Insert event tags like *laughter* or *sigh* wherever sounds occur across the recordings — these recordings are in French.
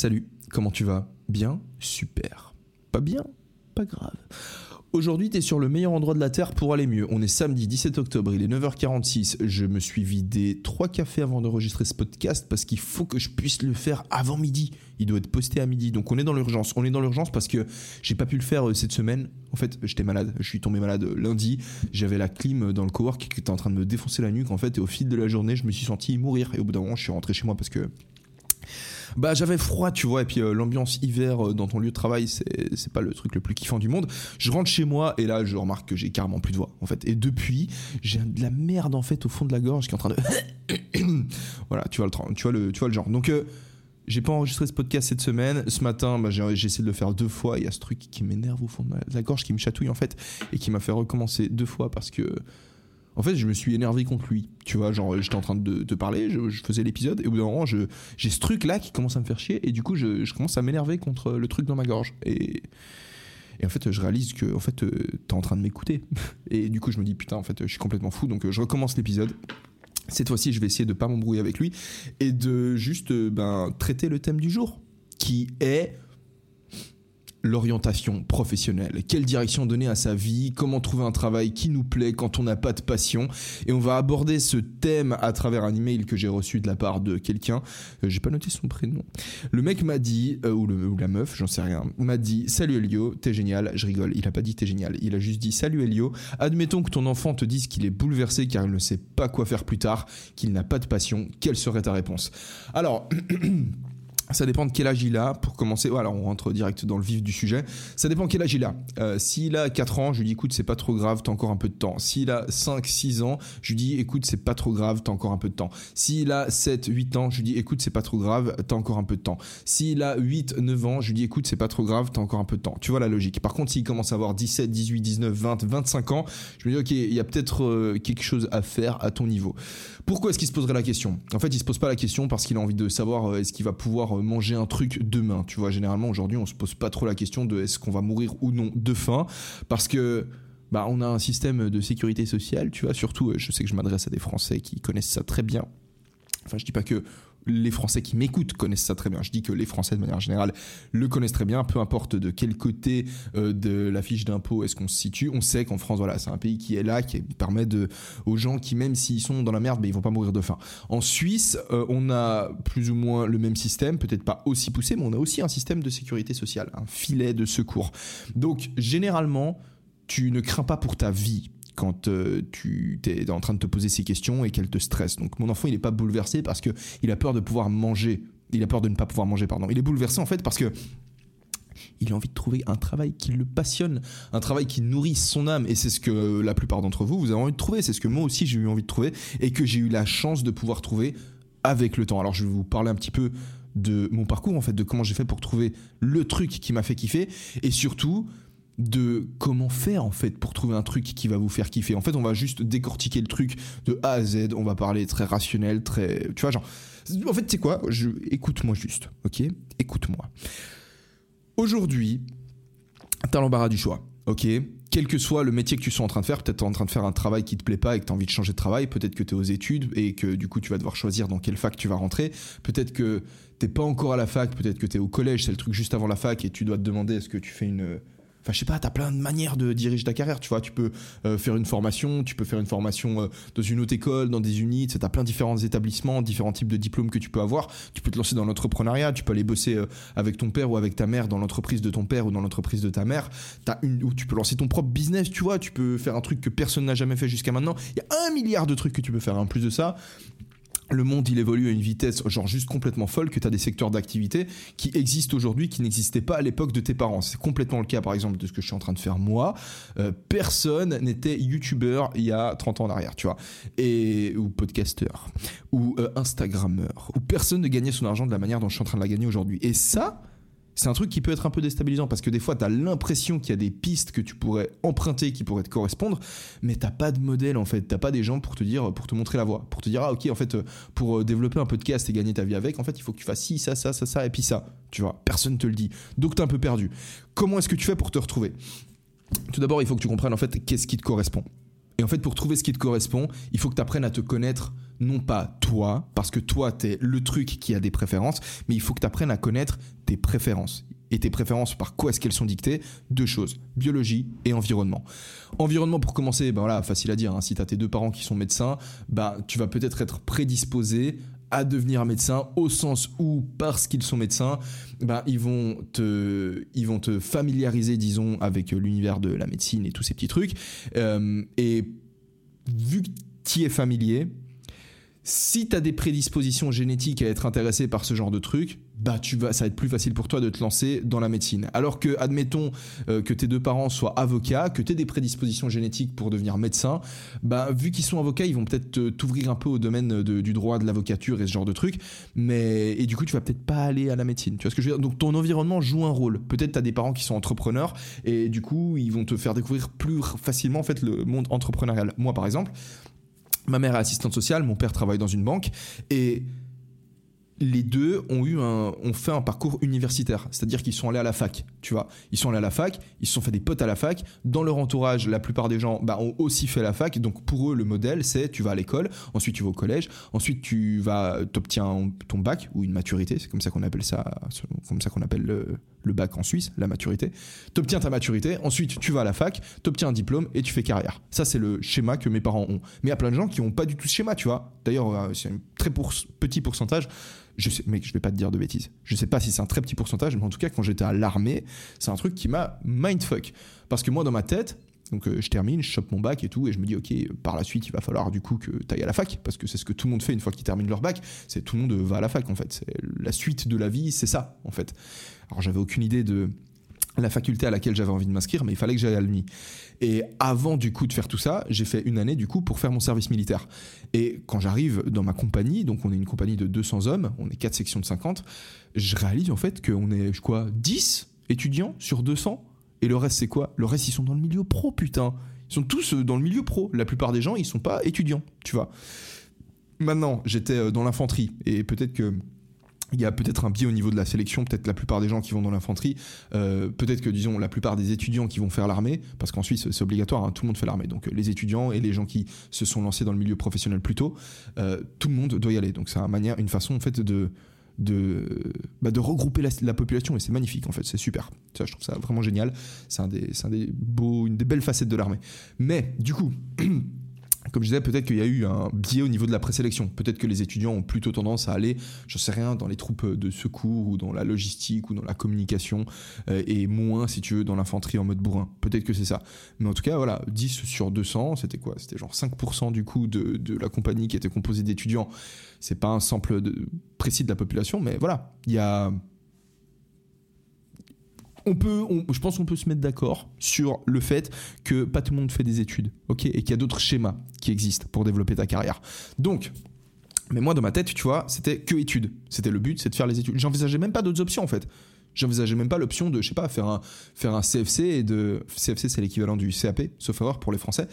Salut, comment tu vas? Bien Super. Pas bien Pas grave. Aujourd'hui, tu es sur le meilleur endroit de la Terre pour aller mieux. On est samedi 17 octobre, il est 9h46. Je me suis vidé trois cafés avant d'enregistrer ce podcast parce qu'il faut que je puisse le faire avant midi. Il doit être posté à midi. Donc on est dans l'urgence. On est dans l'urgence parce que j'ai pas pu le faire euh, cette semaine. En fait, j'étais malade. Je suis tombé malade lundi. J'avais la clim dans le cowork qui était en train de me défoncer la nuque en fait. Et au fil de la journée, je me suis senti mourir. Et au bout d'un moment, je suis rentré chez moi parce que bah j'avais froid, tu vois, et puis euh, l'ambiance hiver euh, dans ton lieu de travail, c'est pas le truc le plus kiffant du monde. Je rentre chez moi et là je remarque que j'ai carrément plus de voix en fait. Et depuis, j'ai de la merde en fait au fond de la gorge qui est en train de *coughs* voilà, tu vois le tu vois le tu vois le genre. Donc euh, j'ai pas enregistré ce podcast cette semaine. Ce matin, bah, j'ai j'ai essayé de le faire deux fois. Il y a ce truc qui m'énerve au fond de la gorge, qui me chatouille en fait, et qui m'a fait recommencer deux fois parce que, en fait, je me suis énervé contre lui. Tu vois, genre, j'étais en train de te parler, je, faisais l'épisode, et au bout d'un moment, j'ai ce truc là qui commence à me faire chier, et du coup, je, commence à m'énerver contre le truc dans ma gorge. Et. En fait, je réalise que en fait, euh, t'es en train de m'écouter. *laughs* Et du coup, je me dis putain, en fait, je suis complètement fou. Donc, euh, je recommence l'épisode. Cette fois-ci, je vais essayer de pas m'embrouiller avec lui et de juste euh, ben, traiter le thème du jour, qui est l'orientation professionnelle. Quelle direction donner à sa vie? Comment trouver un travail qui nous plaît quand on n'a pas de passion? Et on va aborder ce thème à travers un email que j'ai reçu de la part de quelqu'un. Euh, j'ai pas noté son prénom. Le mec m'a dit, euh, ou, le, ou la meuf, j'en sais rien, m'a dit Salut Elio, t'es génial. Je rigole, il a pas dit t'es génial. Il a juste dit Salut Elio, admettons que ton enfant te dise qu'il est bouleversé car il ne sait pas quoi faire plus tard, qu'il n'a pas de passion. Quelle serait ta réponse? Alors. *clears throat* Ça dépend de quel âge il a. Pour commencer, voilà, on rentre direct dans le vif du sujet. Ça dépend quel âge il a. Euh, S'il a 4 ans, je lui dis écoute, c'est pas trop grave, t'as encore un peu de temps. S'il a 5, 6 ans, je lui dis écoute, c'est pas trop grave, t'as encore un peu de temps. S'il a 7, 8 ans, je lui dis écoute, c'est pas trop grave, t'as encore un peu de temps. S'il a 8, 9 ans, je lui dis écoute, c'est pas trop grave, t'as encore un peu de temps. Tu vois la logique. Par contre, s'il commence à avoir 17, 18, 19, 20, 25 ans, je me dis ok, il y a peut-être euh, quelque chose à faire à ton niveau. Pourquoi est-ce qu'il se poserait la question? En fait, il se pose pas la question parce qu'il a envie de savoir euh, est-ce qu'il va pouvoir manger un truc demain. Tu vois, généralement aujourd'hui, on se pose pas trop la question de est-ce qu'on va mourir ou non de faim parce que bah, on a un système de sécurité sociale, tu vois, surtout, euh, je sais que je m'adresse à des Français qui connaissent ça très bien. Enfin, je dis pas que les Français qui m'écoutent connaissent ça très bien. Je dis que les Français, de manière générale, le connaissent très bien, peu importe de quel côté euh, de la fiche d'impôt est-ce qu'on se situe. On sait qu'en France, voilà, c'est un pays qui est là, qui permet de, aux gens qui, même s'ils sont dans la merde, mais ils vont pas mourir de faim. En Suisse, euh, on a plus ou moins le même système, peut-être pas aussi poussé, mais on a aussi un système de sécurité sociale, un filet de secours. Donc, généralement, tu ne crains pas pour ta vie quand euh, tu es en train de te poser ces questions et qu'elles te stressent. Donc mon enfant, il n'est pas bouleversé parce que il a peur de pouvoir manger. Il a peur de ne pas pouvoir manger, pardon. Il est bouleversé en fait parce que il a envie de trouver un travail qui le passionne, un travail qui nourrisse son âme. Et c'est ce que la plupart d'entre vous, vous avez envie de trouver. C'est ce que moi aussi, j'ai eu envie de trouver et que j'ai eu la chance de pouvoir trouver avec le temps. Alors, je vais vous parler un petit peu de mon parcours, en fait, de comment j'ai fait pour trouver le truc qui m'a fait kiffer et surtout de comment faire en fait pour trouver un truc qui va vous faire kiffer. En fait, on va juste décortiquer le truc de A à Z. On va parler très rationnel, très, tu vois, genre. En fait, sais quoi? Je écoute-moi juste, ok? Écoute-moi. Aujourd'hui, t'as l'embarras du choix, ok? Quel que soit le métier que tu sois en train de faire, peut-être en train de faire un travail qui te plaît pas et que tu as envie de changer de travail, peut-être que tu es aux études et que du coup tu vas devoir choisir dans quelle fac tu vas rentrer, peut-être que t'es pas encore à la fac, peut-être que tu es au collège, c'est le truc juste avant la fac et tu dois te demander est-ce que tu fais une Enfin, je sais pas, t'as plein de manières de diriger ta carrière, tu vois. Tu peux euh, faire une formation, tu peux faire une formation euh, dans une autre école, dans des unités, t'as plein de différents établissements, différents types de diplômes que tu peux avoir. Tu peux te lancer dans l'entrepreneuriat, tu peux aller bosser euh, avec ton père ou avec ta mère dans l'entreprise de ton père ou dans l'entreprise de ta mère. T'as une, ou tu peux lancer ton propre business, tu vois. Tu peux faire un truc que personne n'a jamais fait jusqu'à maintenant. Il y a un milliard de trucs que tu peux faire. En plus de ça, le monde il évolue à une vitesse genre juste complètement folle que tu as des secteurs d'activité qui existent aujourd'hui qui n'existaient pas à l'époque de tes parents. C'est complètement le cas par exemple de ce que je suis en train de faire moi. Euh, personne n'était youtubeur il y a 30 ans en arrière, tu vois. Et ou podcasteur ou euh, instagrammeur ou personne ne gagnait son argent de la manière dont je suis en train de la gagner aujourd'hui. Et ça c'est un truc qui peut être un peu déstabilisant parce que des fois, tu as l'impression qu'il y a des pistes que tu pourrais emprunter qui pourraient te correspondre, mais t'as pas de modèle en fait. T'as pas des gens pour te dire, pour te montrer la voie, pour te dire, ah ok, en fait, euh, pour euh, développer un podcast et gagner ta vie avec, en fait, il faut que tu fasses ci, ça, ça, ça, ça, et puis ça. Tu vois, personne te le dit. Donc t'es un peu perdu. Comment est-ce que tu fais pour te retrouver? Tout d'abord, il faut que tu comprennes en fait qu'est-ce qui te correspond. Et en fait, pour trouver ce qui te correspond, il faut que tu apprennes à te connaître, non pas toi, parce que toi, tu es le truc qui a des préférences, mais il faut que tu apprennes à connaître tes préférences. Et tes préférences, par quoi est-ce qu'elles sont dictées? Deux choses, biologie et environnement. Environnement, pour commencer, ben voilà, facile à dire, hein. si tu as tes deux parents qui sont médecins, ben, tu vas peut-être être prédisposé à devenir médecin au sens où parce qu'ils sont médecins, ben, ils vont te ils vont te familiariser disons avec l'univers de la médecine et tous ces petits trucs euh, et vu que tu es familier, si tu as des prédispositions génétiques à être intéressé par ce genre de truc, bah tu vas, ça va être plus facile pour toi de te lancer dans la médecine. Alors que, admettons euh, que tes deux parents soient avocats, que tu aies des prédispositions génétiques pour devenir médecin, bah vu qu'ils sont avocats, ils vont peut-être t'ouvrir un peu au domaine du droit, de l'avocature et ce genre de trucs. Mais et du coup, tu vas peut-être pas aller à la médecine. Tu vois ce que je veux dire? Donc ton environnement joue un rôle. Peut-être tu as des parents qui sont entrepreneurs et du coup, ils vont te faire découvrir plus facilement en fait le monde entrepreneurial. Moi, par exemple, ma mère est assistante sociale, mon père travaille dans une banque et les deux ont eu un, ont fait un parcours universitaire, c'est-à-dire qu'ils sont allés à la fac, tu vois. Ils sont allés à la fac, ils se sont fait des potes à la fac. Dans leur entourage, la plupart des gens bah, ont aussi fait la fac. Donc pour eux, le modèle, c'est tu vas à l'école, ensuite tu vas au collège, ensuite tu vas, t'obtiens ton bac ou une maturité, c'est comme ça qu'on appelle ça, comme ça qu'on appelle le, bac en Suisse, la maturité. T'obtiens ta maturité, ensuite tu vas à la fac, t'obtiens un diplôme et tu fais carrière. Ça c'est le schéma que mes parents ont. Mais il y a plein de gens qui n'ont pas du tout ce schéma, tu vois. D'ailleurs, euh, c'est un très petit pourcentage je sais, je vais pas te dire de bêtises. Je sais pas si c'est un très petit pourcentage, mais en tout cas, quand j'étais à l'armée, c'est un truc qui m'a mindfuck. Parce que moi, dans ma tête, donc euh, je termine, je chope mon bac et tout, et je me dis, ok, par la suite, il va falloir du coup que tu ailles à la fac, parce que c'est ce que tout le monde fait une fois qu'ils terminent leur bac, c'est tout le monde va à la fac en fait. La suite de la vie, c'est ça en fait. Alors j'avais aucune idée de la faculté à laquelle j'avais envie de m'inscrire, mais il fallait que j'aille à l'UNI. Et avant du coup de faire tout ça, j'ai fait une année du coup pour faire mon service militaire. Et quand j'arrive dans ma compagnie, donc on est une compagnie de 200 hommes, on est quatre sections de 50, je réalise en fait qu'on est quoi 10 étudiants sur 200 et le reste c'est quoi? Le reste ils sont dans le milieu pro putain. Ils sont tous euh, dans le milieu pro. La plupart des gens, ils sont pas étudiants, tu vois. Maintenant, j'étais euh, dans l'infanterie et peut-être que il y a peut-être un biais au niveau de la sélection, peut-être la plupart des gens qui vont dans l'infanterie, euh, peut-être que disons la plupart des étudiants qui vont faire l'armée, parce qu'en Suisse c'est obligatoire, hein, tout le monde fait l'armée, donc les étudiants et les gens qui se sont lancés dans le milieu professionnel plus tôt, tout le monde doit y aller. Donc c'est une manière, une façon en fait de de, bah, de regrouper la, population et c'est magnifique en fait, c'est super. Ça, je trouve ça vraiment génial. C'est un des, un des beaux, une des belles facettes de l'armée. Mais du coup. *clears throat* comme je disais, peut-être qu'il y a eu un biais au niveau de la présélection. Peut-être que les étudiants ont plutôt tendance à aller, je sais rien, dans les troupes de secours ou dans la logistique ou dans la communication euh, et moins, si tu veux, dans l'infanterie en mode bourrin. Peut-être que c'est ça. Mais en tout cas, voilà, 10 sur 200, c'était quoi? C'était genre 5% du coup de, la compagnie qui était composée d'étudiants. C'est pas un sample précis de la population, mais voilà, il y a on peut, je pense qu'on peut se mettre d'accord sur le fait que pas tout le monde fait des études, ok, et qu'il y a d'autres schémas qui existent pour développer ta carrière. Donc, mais moi dans ma tête, tu vois, c'était que études. C'était le but, c'est de faire les études. J'envisageais même pas d'autres options en fait. J'envisageais même pas l'option de, je sais pas, faire un, faire un CFC et de. CFC, c'est l'équivalent du CAP, sauf erreur pour les Français.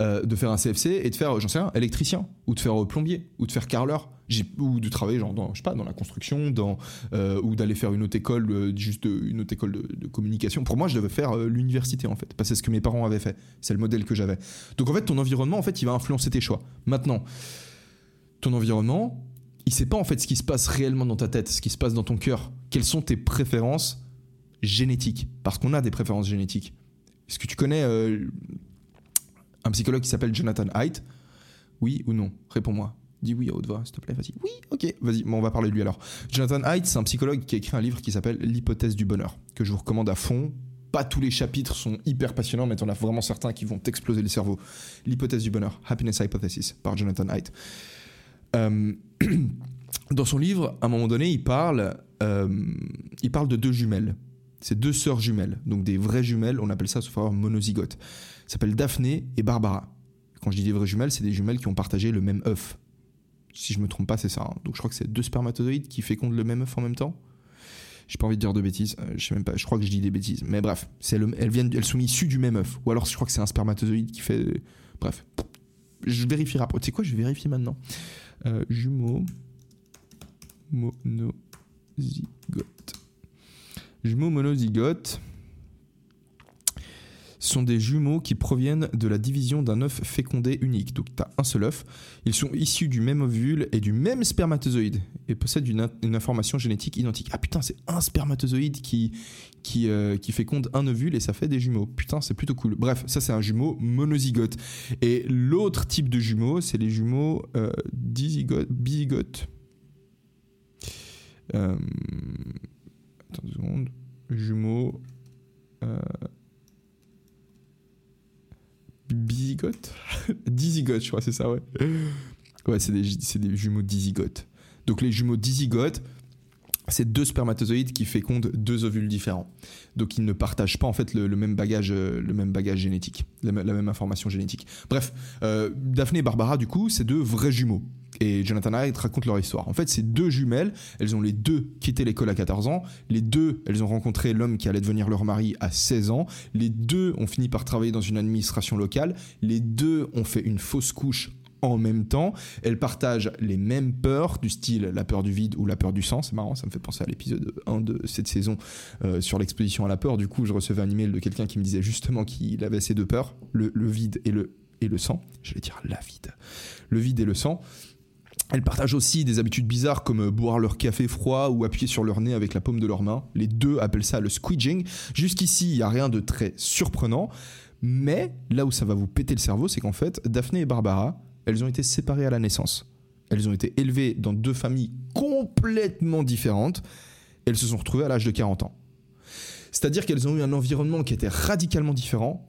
Euh, de faire un CFC et de faire, j'en sais rien, électricien, ou de faire euh, plombier, ou de faire carreleur, ou de travailler, genre, dans, sais pas, dans la construction, dans, euh, ou d'aller faire une autre école, juste une autre école de, communication. Pour moi, je devais faire l'université, en fait, parce que c'est ce que mes parents avaient fait. C'est le modèle que j'avais. Donc, en fait, ton environnement, en fait, il va influencer tes choix. Maintenant, ton environnement, il sait pas en fait ce qui se passe réellement dans ta tête, ce qui se passe dans ton cœur. Quelles sont tes préférences génétiques? Parce qu'on a des préférences génétiques. Est-ce que tu connais euh, un psychologue qui s'appelle Jonathan Haidt? Oui ou non? Réponds-moi. Dis oui à haute voix, s'il te plaît, vas-y. Oui, ok, vas-y, on va parler de lui alors. Jonathan Haidt, c'est un psychologue qui a écrit un livre qui s'appelle L'hypothèse du bonheur, que je vous recommande à fond. Pas tous les chapitres sont hyper passionnants, mais en as vraiment certains qui vont t'exploser le cerveau. L'hypothèse du bonheur, Happiness Hypothesis, par Jonathan Haidt. Euh, *clears throat* dans son livre, à un moment donné, il parle, euh, il parle de deux jumelles. C'est deux sœurs jumelles, donc des vraies jumelles, on appelle ça sous forme monozygote. Ça s'appelle Daphné et Barbara. Quand je dis des vraies jumelles, c'est des jumelles qui ont partagé le même œuf. Si je me trompe pas, c'est ça. hein. Donc je crois que c'est deux spermatozoïdes qui fécondent le même œuf en même temps. J'ai pas envie de dire de bêtises. euh, je sais même pas. Je crois que je dis des bêtises. Mais bref, elles sont issues du même œuf. Ou alors je crois que c'est un spermatozoïde qui fait. Bref, je vérifierai après. Tu sais quoi Je vais vérifier maintenant. Euh, jumeaux monozygote. Jumeaux monozygotes sont des jumeaux qui proviennent de la division d'un œuf fécondé unique. Donc tu as un seul œuf. Ils sont issus du même ovule et du même spermatozoïde et possèdent une, in- une information génétique identique. Ah putain, c'est un spermatozoïde qui, qui, euh, qui féconde un ovule et ça fait des jumeaux. Putain, c'est plutôt cool. Bref, ça c'est un jumeau monozygote. Et l'autre type de jumeaux, c'est les jumeaux euh, dizygotes. Euh, attends une seconde. Jumeaux. Bizygotes *laughs* Dizygotes, je crois, c'est ça, ouais. Ouais, c'est des, des jumeaux dizygotes. Donc les jumeaux dizygotes, c'est deux spermatozoïdes qui fécondent deux ovules différents. Donc ils ne partagent pas en fait le, même bagage, euh, le même bagage génétique, la même information génétique. Bref, euh, Daphné et Barbara, du coup, c'est deux vrais jumeaux. Et Jonathan Haidt raconte leur histoire. En fait, c'est deux jumelles. Elles ont les deux quitté l'école à 14 ans. Les deux, elles ont rencontré l'homme qui allait devenir leur mari à 16 ans. Les deux ont fini par travailler dans une administration locale. Les deux ont fait une fausse couche en même temps. Elles partagent les mêmes peurs, du style la peur du vide ou la peur du sang. C'est marrant, ça me fait penser à l'épisode 1 de cette saison euh, sur l'exposition à la peur. Du coup, je recevais un email de quelqu'un qui me disait justement qu'il avait ces deux peurs, le, vide et le, et le sang. J'allais dire la vide. Le vide et le sang. Elles partagent aussi des habitudes bizarres comme euh, boire leur café froid ou appuyer sur leur nez avec la paume de leurs mains. Les deux appellent ça le squeeging. Jusqu'ici, il n'y a rien de très surprenant. Mais là où ça va vous péter le cerveau, c'est qu'en fait, Daphné et Barbara, elles ont été séparées à la naissance. Elles ont été élevées dans deux familles complètement différentes. Elles se sont retrouvées à l'âge de 40 ans. C'est-à-dire qu'elles ont eu un environnement qui était radicalement différent.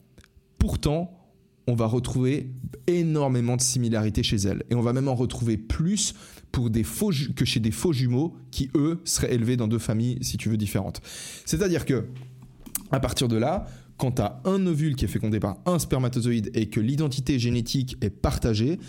Pourtant, on va retrouver énormément de similarités chez elles. Et on va même en retrouver plus pour des faux que chez des faux jumeaux qui, eux, seraient élevés dans deux familles, si tu veux, différentes. C'est-à-dire que, à partir de là, quand tu as un ovule qui est fécondé par un spermatozoïde et que l'identité génétique est partagée,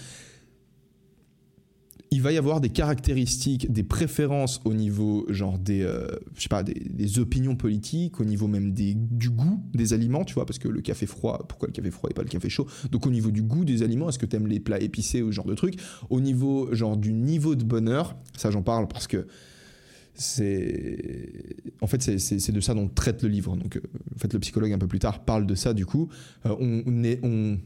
il va y avoir des caractéristiques, des préférences au niveau genre des, euh, je sais pas, des, opinions politiques, au niveau même des, du goût des aliments, tu vois, parce que le café froid, pourquoi le café froid et pas le café chaud? Donc au niveau du goût des aliments, est-ce que tu aimes les plats épicés ou ce genre de trucs? Au niveau genre du niveau de bonheur, ça j'en parle parce que c'est en fait c'est- de ça dont traite le livre. Donc euh, en fait le psychologue un peu plus tard parle de ça du coup. Euh, on on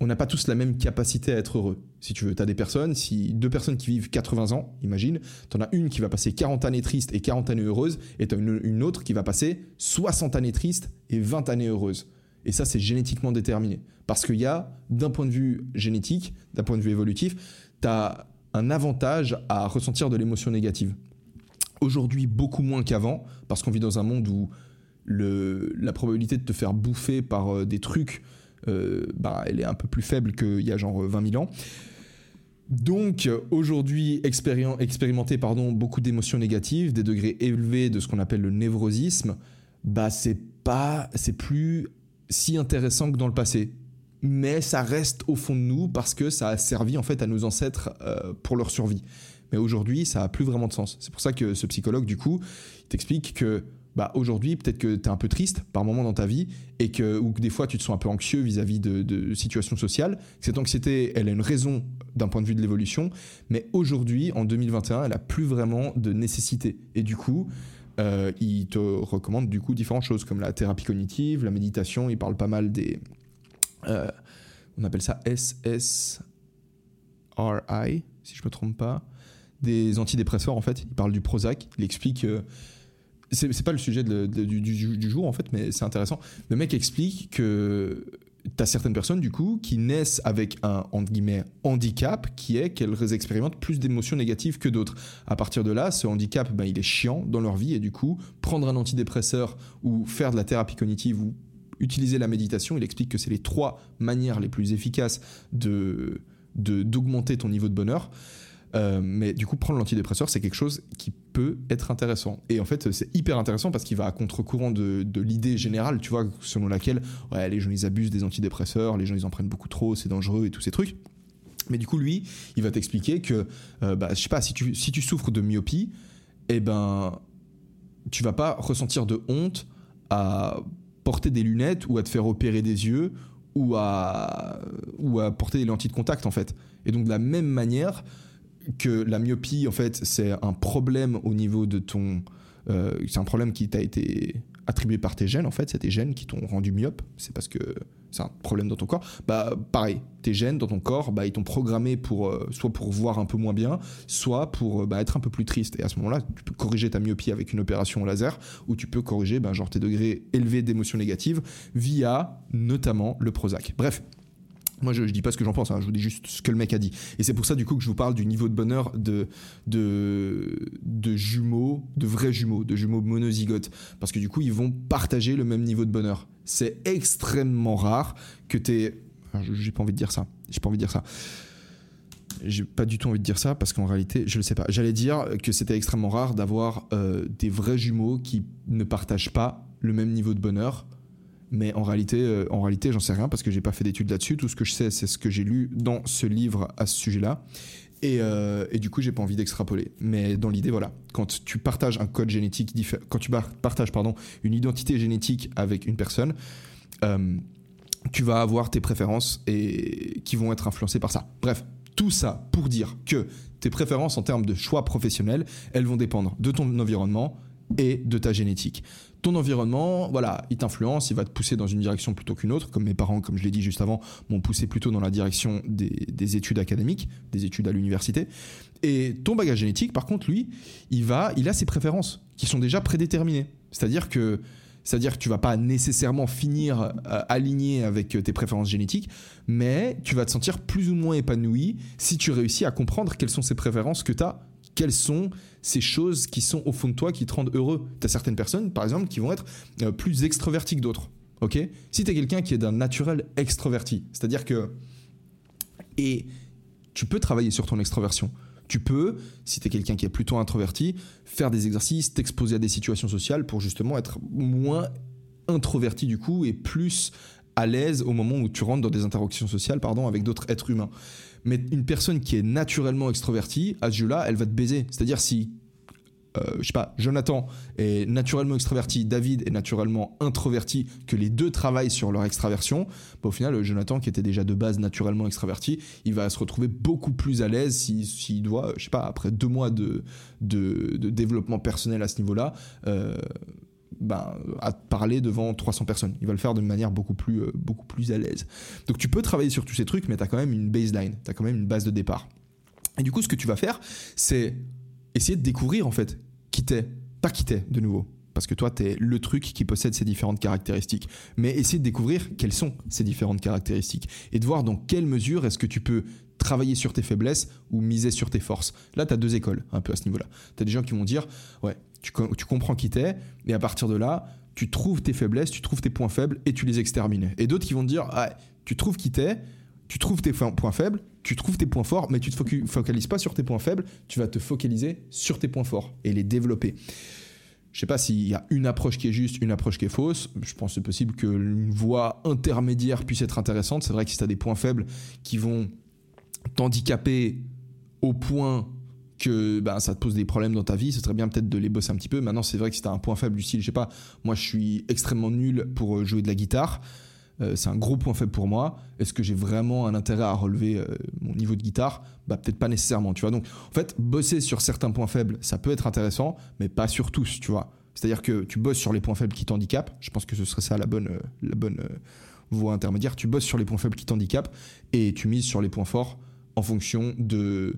on n'a pas tous la même capacité à être heureux. Si tu veux, tu as des personnes, si deux personnes qui vivent 80 ans, imagine, tu en as une qui va passer 40 années tristes et 40 années heureuses, et tu as une autre qui va passer 60 années tristes et 20 années heureuses. Et ça, c'est génétiquement déterminé. Parce qu'il y a, d'un point de vue génétique, d'un point de vue évolutif, tu as un avantage à ressentir de l'émotion négative. Aujourd'hui, beaucoup moins qu'avant, parce qu'on vit dans un monde où la probabilité de te faire bouffer par euh, des trucs, euh, bah, elle est un peu plus faible qu'il y a genre euh, 20 000 ans. Donc aujourd'hui, expérien- expérimenter pardon, beaucoup d'émotions négatives, des degrés élevés de ce qu'on appelle le névrosisme, bah c'est pas, c'est plus si intéressant que dans le passé. Mais ça reste au fond de nous parce que ça a servi en fait à nos ancêtres euh, pour leur survie. Mais aujourd'hui, ça a plus vraiment de sens. C'est pour ça que ce psychologue, du coup, il t'explique que bah, aujourd'hui, peut-être que tu es un peu triste par moment dans ta vie et que, ou que des fois tu te sens un peu anxieux vis-à-vis de, situations sociales. Cette anxiété, elle a une raison d'un point de vue de l'évolution, mais aujourd'hui, en 2021, elle a plus vraiment de nécessité. Et du coup, euh, il te recommande du coup différentes choses comme la thérapie cognitive, la méditation. Il parle pas mal des. euh, on appelle ça SSRI, si je me trompe pas. Des antidépresseurs en fait. Il parle du Prozac. Il explique. euh, c'est pas le sujet du, jour en fait, mais c'est intéressant. Le mec explique que t'as certaines personnes du coup qui naissent avec un entre guillemets handicap qui est qu'elles expérimentent plus d'émotions négatives que d'autres. À partir de là, ce handicap, ben, il est chiant dans leur vie et du coup, prendre un antidépresseur ou faire de la thérapie cognitive ou utiliser la méditation, il explique que c'est les trois manières les plus efficaces de- d'augmenter ton niveau de bonheur. Euh, mais du coup, prendre l'antidépresseur, c'est quelque chose qui peut être intéressant. Et en fait, c'est hyper intéressant parce qu'il va à contre-courant de, l'idée générale, tu vois, selon laquelle ouais, les gens ils abusent des antidépresseurs, les gens ils en prennent beaucoup trop, c'est dangereux et tous ces trucs. Mais du coup, lui, il va t'expliquer que, euh, bah, je sais pas, si tu, si tu souffres de myopie, eh ben, tu vas pas ressentir de honte à porter des lunettes ou à te faire opérer des yeux ou à, ou à porter des lentilles de contact en fait. Et donc de la même manière que la myopie en fait c'est un problème au niveau de ton... Euh, c'est un problème qui t'a été attribué par tes gènes en fait, c'est tes gènes qui t'ont rendu myope, c'est parce que c'est un problème dans ton corps, bah pareil, tes gènes dans ton corps, bah, ils t'ont programmé pour euh, soit pour voir un peu moins bien, soit pour euh, bah, être un peu plus triste. Et à ce moment-là, tu peux corriger ta myopie avec une opération laser, ou tu peux corriger bah, genre tes degrés élevés d'émotions négatives via notamment le Prozac. Bref, moi, je, ne dis pas ce que j'en pense, hein, je vous dis juste ce que le mec a dit. Et c'est pour ça, du coup, que je vous parle du niveau de bonheur de, jumeaux, de vrais jumeaux, de jumeaux monozygotes. Parce que du coup, ils vont partager le même niveau de bonheur. C'est extrêmement rare que tu aies. J'ai pas envie de dire ça. J'ai pas envie de dire ça. J'ai pas du tout envie de dire ça parce qu'en réalité, je le sais pas. J'allais dire que c'était extrêmement rare d'avoir euh, des vrais jumeaux qui ne partagent pas le même niveau de bonheur mais en réalité, euh, en réalité, j'en sais rien parce que j'ai pas fait d'études là-dessus. Tout ce que je sais, c'est ce que j'ai lu dans ce livre à ce sujet-là. Et, euh, du coup, j'ai pas envie d'extrapoler. Mais dans l'idée, voilà, quand tu partages un code génétique quand tu partages pardon une identité génétique avec une personne, euh, tu vas avoir tes préférences et qui vont être influencées par ça. Bref, tout ça pour dire que tes préférences en termes de choix professionnels, elles vont dépendre de ton environnement et de ta génétique ton environnement, voilà, il t'influence, il va te pousser dans une direction plutôt qu'une autre, comme mes parents, comme je l'ai dit juste avant, m'ont poussé plutôt dans la direction des, études académiques, des études à l'université. Et ton bagage génétique, par contre, lui, il va, il a ses préférences qui sont déjà prédéterminées. C'est-à-dire que c'est-à-dire que tu vas pas nécessairement finir euh, aligné avec tes préférences génétiques, mais tu vas te sentir plus ou moins épanoui si tu réussis à comprendre quelles sont ces préférences que tu as quelles sont ces choses qui sont au fond de toi qui te rendent heureux. Tu as certaines personnes, par exemple, qui vont être euh, plus extroverties que d'autres. Ok? Si tu es quelqu'un qui est d'un naturel extroverti, c'est-à-dire que. Et tu peux travailler sur ton extroversion. Tu peux, si tu es quelqu'un qui est plutôt introverti, faire des exercices, t'exposer à des situations sociales pour justement être moins introverti du coup et plus à l'aise au moment où tu rentres dans des interactions sociales pardon, avec d'autres êtres humains. Mais une personne qui est naturellement extrovertie, à ce jeu-là, elle va te baiser. C'est-à-dire si, euh, je sais pas, Jonathan est naturellement extraverti, David est naturellement introverti, que les deux travaillent sur leur extraversion, bah, au final, Jonathan, qui était déjà de base naturellement extraverti, il va se retrouver beaucoup plus à l'aise s'il doit, je sais pas, après deux mois de, de, développement personnel à ce niveau-là, euh, ben, à parler devant 300 personnes. Il va le faire de manière beaucoup plus, euh, beaucoup plus à l'aise. Donc tu peux travailler sur tous ces trucs, mais tu as quand même une baseline, tu as quand même une base de départ. Et du coup, ce que tu vas faire, c'est essayer de découvrir en fait qui t'es, pas qui t'es de nouveau. Parce que toi, tu es le truc qui possède ces différentes caractéristiques. Mais essayer de découvrir quelles sont ces différentes caractéristiques. Et de voir dans quelle mesure est-ce que tu peux travailler sur tes faiblesses ou miser sur tes forces. Là, tu as deux écoles un peu à ce niveau-là. Tu as des gens qui vont dire, ouais, tu, comprends qui t'es, et à partir de là, tu trouves tes faiblesses, tu trouves tes points faibles et tu les extermines. Et d'autres qui vont te dire, ah, tu trouves qui t'es, tu trouves tes points faibles, tu trouves tes points forts, mais tu te focalises pas sur tes points faibles, tu vas te focaliser sur tes points forts et les développer. Je sais pas s'il y a une approche qui est juste, une approche qui est fausse. Je pense que c'est possible qu'une voie intermédiaire puisse être intéressante. C'est vrai que si tu as des points faibles qui vont t'handicaper au point que ben, ça te pose des problèmes dans ta vie, ce serait bien peut-être de les bosser un petit peu. Maintenant, c'est vrai que si tu as un point faible du style, je sais pas, moi je suis extrêmement nul pour euh, jouer de la guitare. Euh, c'est un gros point faible pour moi. Est-ce que j'ai vraiment un intérêt à relever euh, mon niveau de guitare? Bah peut-être pas nécessairement, tu vois. Donc en fait, bosser sur certains points faibles, ça peut être intéressant, mais pas sur tous, tu vois. C'est-à-dire que tu bosses sur les points faibles qui t'handicapent. Je pense que ce serait ça la bonne, la bonne voie intermédiaire. Tu bosses sur les points faibles qui t'handicapent et tu mises sur les points forts en fonction de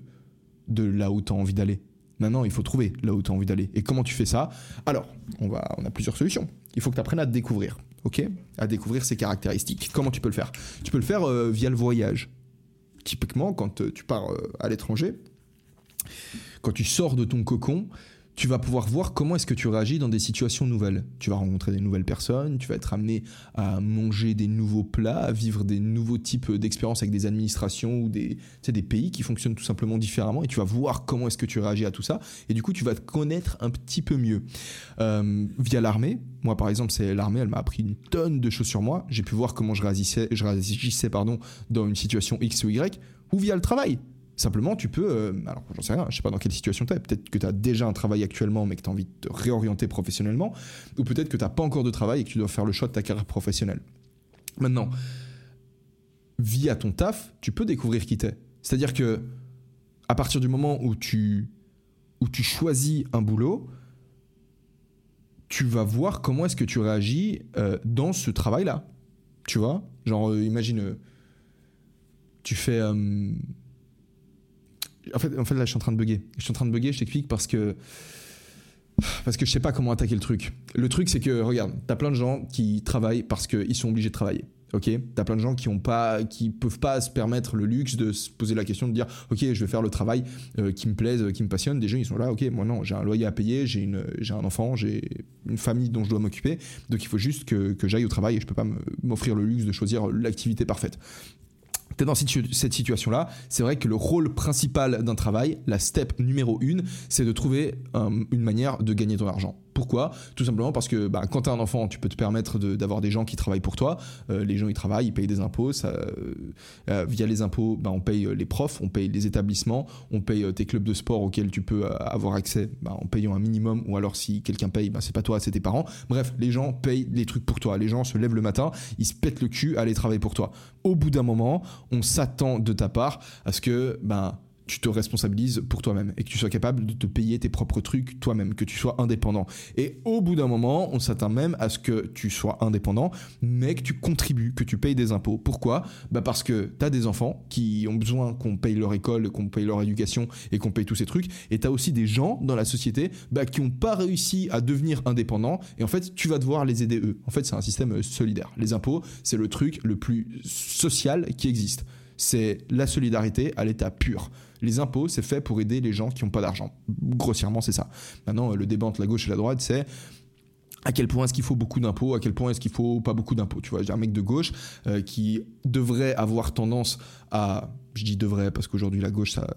de là où tu as envie d'aller. Maintenant, il faut trouver là où tu as envie d'aller. Et comment tu fais ça? Alors, on, va, on a plusieurs solutions. Il faut que tu apprennes à te découvrir, ok? À découvrir ses caractéristiques. Comment tu peux le faire? Tu peux le faire euh, via le voyage. Typiquement, quand euh, tu pars euh, à l'étranger, quand tu sors de ton cocon, tu vas pouvoir voir comment est-ce que tu réagis dans des situations nouvelles. Tu vas rencontrer des nouvelles personnes, tu vas être amené à manger des nouveaux plats, à vivre des nouveaux types d'expériences avec des administrations ou des, des pays qui fonctionnent tout simplement différemment et tu vas voir comment est-ce que tu réagis à tout ça et du coup tu vas te connaître un petit peu mieux. Euh, via l'armée, moi par exemple c'est l'armée, elle m'a appris une tonne de choses sur moi, j'ai pu voir comment je réagissais, je réagissais pardon, dans une situation X ou Y ou via le travail. Simplement, tu peux, euh, alors j'en sais rien, je sais pas dans quelle situation tu es, peut-être que tu as déjà un travail actuellement mais que tu as envie de te réorienter professionnellement, ou peut-être que tu n'as pas encore de travail et que tu dois faire le choix de ta carrière professionnelle. Maintenant, via ton taf, tu peux découvrir qui t'es. C'est-à-dire que à partir du moment où tu, où tu choisis un boulot, tu vas voir comment est-ce que tu réagis euh, dans ce travail-là. Tu vois? Genre, euh, imagine, tu fais en fait, en fait, là, je suis en train de bugger. Je suis en train de bugger, je t'explique parce que. Parce que je sais pas comment attaquer le truc. Le truc, c'est que, regarde, t'as plein de gens qui travaillent parce qu'ils sont obligés de travailler. Ok, t'as plein de gens qui ont pas, qui peuvent pas se permettre le luxe de se poser la question de dire, ok, je vais faire le travail euh, qui me plaise, qui me passionne. Des gens, ils sont là, ok, moi non, j'ai un loyer à payer, j'ai un enfant, j'ai une famille dont je dois m'occuper, donc il faut juste que, que j'aille au travail et je peux pas m'offrir le luxe de choisir l'activité parfaite tu es dans cette situation-là, c'est vrai que le rôle principal d'un travail, la step numéro une, c'est de trouver euh, une manière de gagner ton argent. Pourquoi? Tout simplement parce que bah, quand tu as un enfant, tu peux te permettre d'avoir des gens qui travaillent pour toi. Euh, les gens, ils travaillent, ils payent des impôts. Euh, euh, via les impôts, bah, on paye les profs, on paye les établissements, on paye tes clubs de sport auxquels tu peux avoir accès bah, en payant un minimum. Ou alors, si quelqu'un paye, c'est pas toi, c'est tes parents. Bref, les gens payent les trucs pour toi. Les gens se lèvent le matin, ils se pètent le cul à aller travailler pour toi. Au bout d'un moment, on s'attend de ta part à ce que tu te responsabilises pour toi-même et que tu sois capable de te payer tes propres trucs toi-même, que tu sois indépendant. Et au bout d'un moment, on s'attend même à ce que tu sois indépendant, mais que tu contribues, que tu payes des impôts. Pourquoi? Bah Parce que tu as des enfants qui ont besoin qu'on paye leur école, qu'on paye leur éducation et qu'on paye tous ces trucs. Et tu as aussi des gens dans la société bah, qui n'ont pas réussi à devenir indépendants. Et en fait, tu vas devoir les aider eux. En fait, c'est un système euh, solidaire. Les impôts, c'est le truc le plus social qui existe. C'est la solidarité à l'état pur. Les impôts, c'est fait pour aider les gens qui n'ont pas d'argent. Grossièrement, c'est ça. Maintenant, le débat entre la gauche et la droite, c'est à quel point est-ce qu'il faut beaucoup d'impôts, à quel point est-ce qu'il faut pas beaucoup d'impôts. Tu vois, j'ai un mec de gauche euh, qui devrait avoir tendance à je dis devrait parce qu'aujourd'hui la gauche, ça,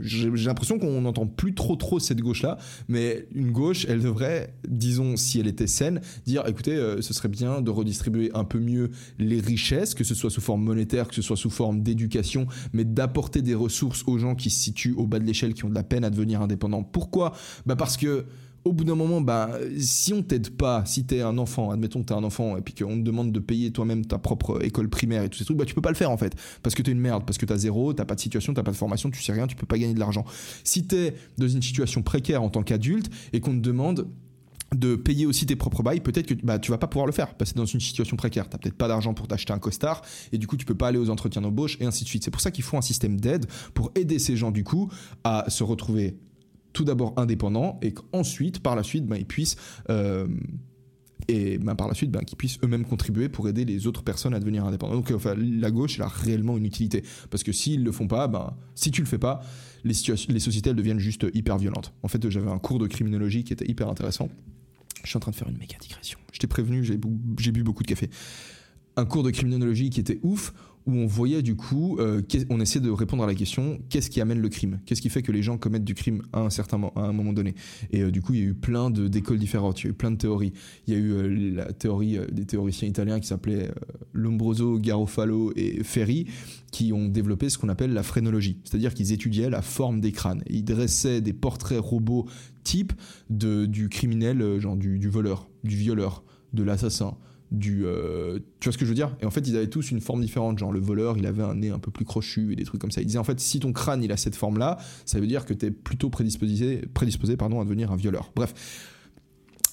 j'ai l'impression qu'on n'entend plus trop trop cette gauche-là, mais une gauche, elle devrait, disons, si elle était saine, dire, écoutez, euh, ce serait bien de redistribuer un peu mieux les richesses, que ce soit sous forme monétaire, que ce soit sous forme d'éducation, mais d'apporter des ressources aux gens qui se situent au bas de l'échelle, qui ont de la peine à devenir indépendants. Pourquoi? Bah parce que au bout d'un moment, bah, si on t'aide pas, si t'es un enfant, admettons que t'es un enfant et puis qu'on te demande de payer toi-même ta propre école primaire et tous ces trucs, bah, tu peux pas le faire en fait. Parce que t'es une merde, parce que t'as zéro, t'as pas de situation, t'as pas de formation, tu sais rien, tu peux pas gagner de l'argent. Si t'es dans une situation précaire en tant qu'adulte et qu'on te demande de payer aussi tes propres bails, peut-être que bah, tu vas pas pouvoir le faire parce que dans une situation précaire, t'as peut-être pas d'argent pour t'acheter un costard et du coup tu peux pas aller aux entretiens d'embauche et ainsi de suite. C'est pour ça qu'il faut un système d'aide pour aider ces gens du coup à se retrouver tout d'abord indépendants et qu'ensuite, par la suite, ben, ils puissent euh, et ben, par la suite ben, qu'ils puissent eux-mêmes contribuer pour aider les autres personnes à devenir indépendants. Donc enfin, la gauche elle a réellement une utilité parce que s'ils le font pas, ben, si tu le fais pas, les, les sociétés elles deviennent juste hyper violentes. En fait, j'avais un cours de criminologie qui était hyper intéressant. Je suis en train de faire une méga digression. Je t'ai prévenu, j'ai bu beaucoup de café. Un cours de criminologie qui était ouf où on voyait du coup, euh, on essaie de répondre à la question qu'est-ce qui amène le crime? Qu'est-ce qui fait que les gens commettent du crime à un certain à un moment donné? Et euh, du coup, il y a eu plein d'écoles différentes, il y a eu plein de théories. Il y a eu euh, la théorie des théoriciens italiens qui s'appelaient Lombroso, Garofalo et Ferri, qui ont développé ce qu'on appelle la phrénologie, c'est-à-dire qu'ils étudiaient la forme des crânes. ils dressaient des portraits robots type de, du criminel, genre du, du voleur, du violeur, de l'assassin du euh, tu vois ce que je veux dire? Et en fait ils avaient tous une forme différente genre le voleur il avait un nez un peu plus crochu et des trucs comme ça ils disaient en fait si ton crâne il a cette forme là ça veut dire que tu es plutôt prédisposé prédisposé pardon à devenir un violeur bref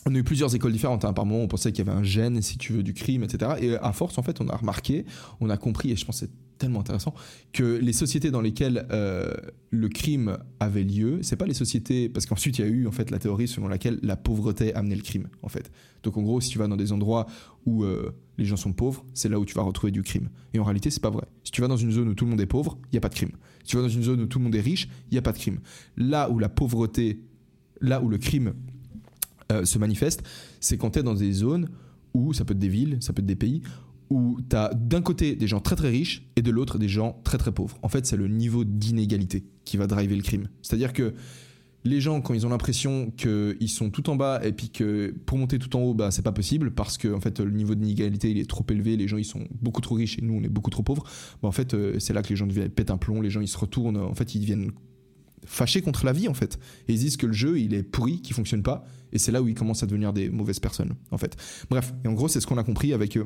on a eu plusieurs écoles différentes. Hein. Par moment, on pensait qu'il y avait un gène, si tu veux, du crime, etc. Et à force, en fait, on a remarqué, on a compris, et je pense que tellement intéressant que les sociétés dans lesquelles euh, le crime avait lieu, c'est pas les sociétés parce qu'ensuite il y a eu en fait la théorie selon laquelle la pauvreté amenait le crime en fait. Donc en gros, si tu vas dans des endroits où euh, les gens sont pauvres, c'est là où tu vas retrouver du crime. Et en réalité, c'est pas vrai. Si tu vas dans une zone où tout le monde est pauvre, il y a pas de crime. Si tu vas dans une zone où tout le monde est riche, il y a pas de crime. Là où la pauvreté là où le crime se manifeste, c'est quand tu es dans des zones où ça peut être des villes, ça peut être des pays, où tu as d'un côté des gens très très riches et de l'autre des gens très très pauvres. En fait, c'est le niveau d'inégalité qui va driver le crime. C'est-à-dire que les gens, quand ils ont l'impression qu'ils sont tout en bas et puis que pour monter tout en haut, bah, c'est pas possible parce que en fait, le niveau d'inégalité il est trop élevé, les gens ils sont beaucoup trop riches et nous on est beaucoup trop pauvres. Bah, en fait, euh, c'est là que les gens pètent un plomb, les gens ils se retournent, en fait, ils deviennent fâchés contre la vie en fait. Et ils disent que le jeu il est pourri, qu'il fonctionne pas. Et c'est là où ils commencent à devenir des mauvaises personnes en fait. Bref, et en gros, c'est ce qu'on a compris avec. Euh,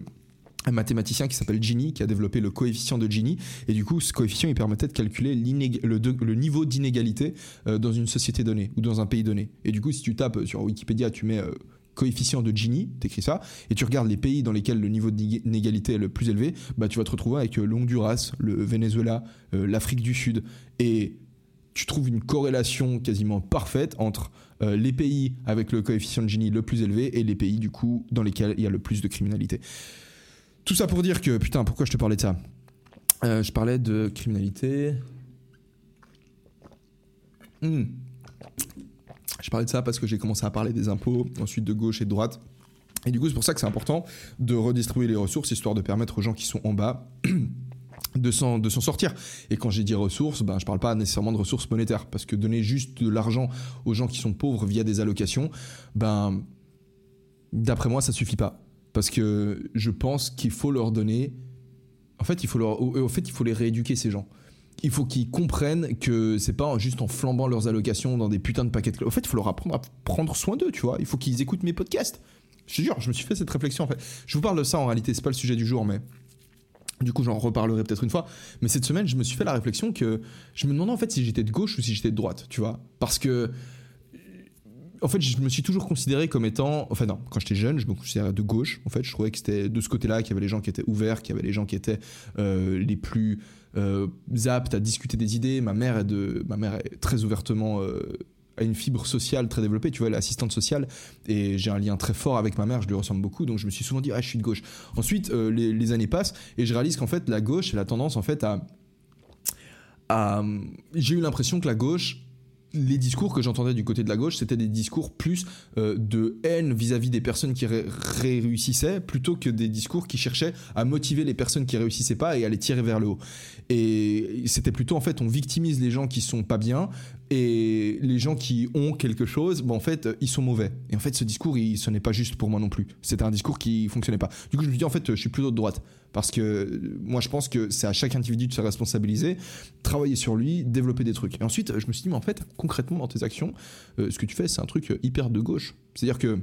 un mathématicien qui s'appelle Gini qui a développé le coefficient de Gini. Et du coup ce coefficient il permettait de calculer le, niveau d'inégalité euh, dans une société donnée ou dans un pays donné. Et du coup si tu tapes sur Wikipédia tu mets euh, coefficient de Gini, t'écris ça, et tu regardes les pays dans lesquels le niveau d'inégalité est le plus élevé, bah tu vas te retrouver avec euh, l'Honduras, le Venezuela, l'Afrique du Sud, et tu trouves une corrélation quasiment parfaite entre les pays avec le coefficient de Gini le plus élevé et les pays du coup dans lesquels il y a le plus de criminalité. Tout ça pour dire que, putain, pourquoi je te parlais de ça? Euh, Je parlais de criminalité. Hmm. Je parlais de ça parce que j'ai commencé à parler des impôts, ensuite de gauche et de droite. Et du coup, c'est pour ça que c'est important de redistribuer les ressources, histoire de permettre aux gens qui sont en bas *clears throat* de s'en, sortir. Et quand j'ai dit ressources, ben, je parle pas nécessairement de ressources monétaires, parce que donner juste de l'argent aux gens qui sont pauvres via des allocations, ben, d'après moi, ça suffit pas parce que je pense qu'il faut leur donner. En fait, il faut leur, au fait, il faut les rééduquer ces gens. Il faut qu'ils comprennent que c'est pas juste en flambant leurs allocations dans des putains de paquets de. En fait, il faut leur apprendre à prendre soin d'eux, tu vois. Il faut qu'ils écoutent mes podcasts. Je te jure, je me suis fait cette réflexion en fait. Je vous parle de ça en réalité, c'est pas le sujet du jour, mais du coup, j'en reparlerai peut-être une fois. Mais cette semaine, je me suis fait la réflexion que je me demandais en fait si j'étais de gauche ou si j'étais de droite, tu vois. Parce que en fait, je me suis toujours considéré comme étant. Enfin, non, quand j'étais jeune, je me considérais de gauche. En fait, je trouvais que c'était de ce côté-là qu'il y avait les gens qui étaient ouverts, qu'il y avait les gens qui étaient euh, les plus euh, aptes à discuter des idées. Ma mère est, de, ma mère est très ouvertement. Euh, a une fibre sociale très développée, tu vois, elle est assistante sociale, et j'ai un lien très fort avec ma mère, je lui ressemble beaucoup, donc je me suis souvent dit, ah, je suis de gauche. Ensuite, les, les, années passent, et je réalise qu'en fait, la gauche, elle a tendance, en fait, à... à j'ai eu l'impression que la gauche les discours que j'entendais du côté de la gauche, c'était des discours plus euh, de haine vis-à-vis des personnes qui réussissaient, plutôt que des discours qui cherchaient à motiver les personnes qui réussissaient pas et à les tirer vers le haut. Et c'était plutôt en fait, on victimise les gens qui sont pas bien et les gens qui ont quelque chose, bon, en fait, ils sont mauvais. Et en fait, ce discours, il, ce n'est pas juste pour moi non plus. C'était un discours qui fonctionnait pas. Du coup, je me dis, en fait, je suis plutôt de droite. Parce que moi, je pense que c'est à chaque individu de se responsabiliser, travailler sur lui, développer des trucs. Et ensuite, je me suis dit, mais en fait, concrètement, dans tes actions, euh, ce que tu fais, c'est un truc hyper de gauche. C'est-à-dire que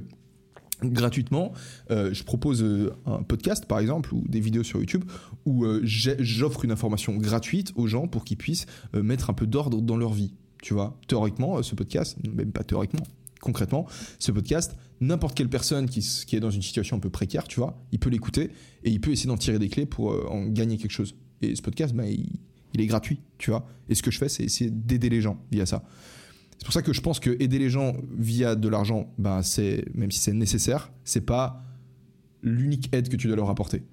gratuitement, euh, je propose euh, un podcast par exemple ou des vidéos sur YouTube où j'offre une information gratuite aux gens pour qu'ils puissent mettre un peu d'ordre dans leur vie. Tu vois, théoriquement, ce podcast, même pas théoriquement, concrètement, ce podcast, n'importe quelle personne qui, est dans une situation un peu précaire, tu vois, il peut l'écouter et il peut essayer d'en tirer des clés pour en gagner quelque chose. Et ce podcast, ben, il, il est gratuit, tu vois. Et ce que je fais, c'est essayer d'aider les gens via ça. C'est pour ça que je pense que aider les gens via de l'argent, ben c'est même si c'est nécessaire, c'est pas l'unique aide que tu dois leur apporter.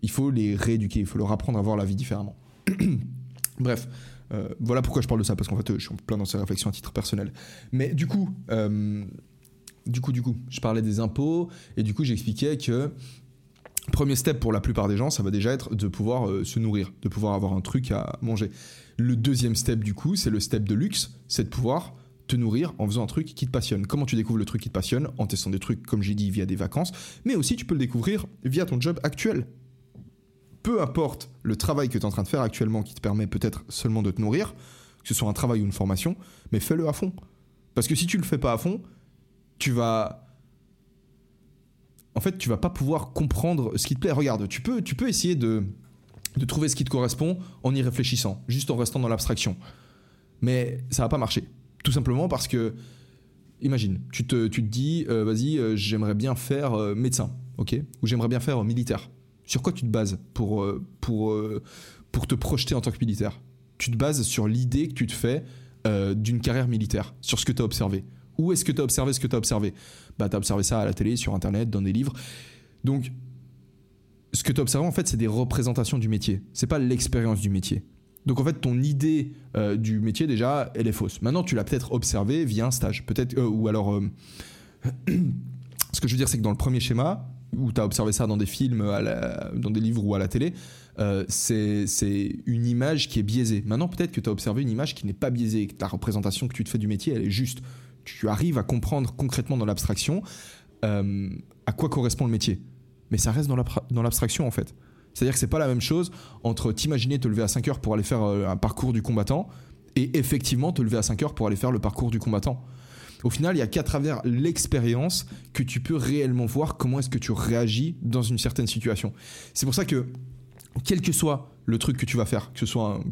Il faut les rééduquer, il faut leur apprendre à voir la vie différemment. *clears throat* Bref, euh, voilà pourquoi je parle de ça parce qu'en fait, je suis plein dans ces réflexions à titre personnel. Mais du coup, euh, du coup, du coup, je parlais des impôts et du coup, j'expliquais que premier step pour la plupart des gens, ça va déjà être de pouvoir euh, se nourrir, de pouvoir avoir un truc à manger. Le deuxième step, du coup, c'est le step de luxe, c'est de pouvoir te nourrir en faisant un truc qui te passionne. Comment tu découvres le truc qui te passionne? En testant des trucs, comme j'ai dit, via des vacances, mais aussi tu peux le découvrir via ton job actuel. Peu importe le travail que tu es en train de faire actuellement qui te permet peut-être seulement de te nourrir, que ce soit un travail ou une formation, mais fais-le à fond. Parce que si tu le fais pas à fond, tu vas en fait, tu vas pas pouvoir comprendre ce qui te plaît. Regarde, tu peux, tu peux essayer de, de trouver ce qui te correspond en y réfléchissant, juste en restant dans l'abstraction. Mais ça va pas marcher. Tout simplement parce que, imagine, tu te, tu te dis, euh, vas-y, euh, j'aimerais bien faire euh, médecin, ok? Ou j'aimerais bien faire militaire. Sur quoi tu te bases pour, pour, pour te projeter en tant que militaire? Tu te bases sur l'idée que tu te fais d'une carrière militaire, sur ce que tu as observé. Où est-ce que tu as observé ce que tu as observé? Bah, tu as observé ça à la télé, sur Internet, dans des livres. Donc, ce que tu observes en fait, c'est des représentations du métier. C'est pas l'expérience du métier. Donc en fait, ton idée euh, du métier déjà, elle est fausse. Maintenant, tu l'as peut-être observé via un stage, peut-être, euh, ou alors, euh, *clears throat* ce que je veux dire, c'est que dans le premier schéma, où tu as observé ça dans des films, dans des livres ou à la télé, c'est une image qui est biaisée. Maintenant, peut-être que tu as observé une image qui n'est pas biaisée, que ta représentation que tu te fais du métier, elle est juste. Tu arrives à comprendre concrètement dans l'abstraction à quoi correspond le métier. Mais ça reste dans l'abstraction en fait. C'est-à-dire que c'est pas la même chose entre t'imaginer te lever à 5 heures pour aller faire euh, un parcours du combattant et effectivement te lever à 5 heures pour aller faire le parcours du combattant. Au final, il y a qu'à travers l'expérience que tu peux réellement voir comment est-ce que tu réagis dans une certaine situation. C'est pour ça que, quel que soit le truc que tu vas faire, que ce soit un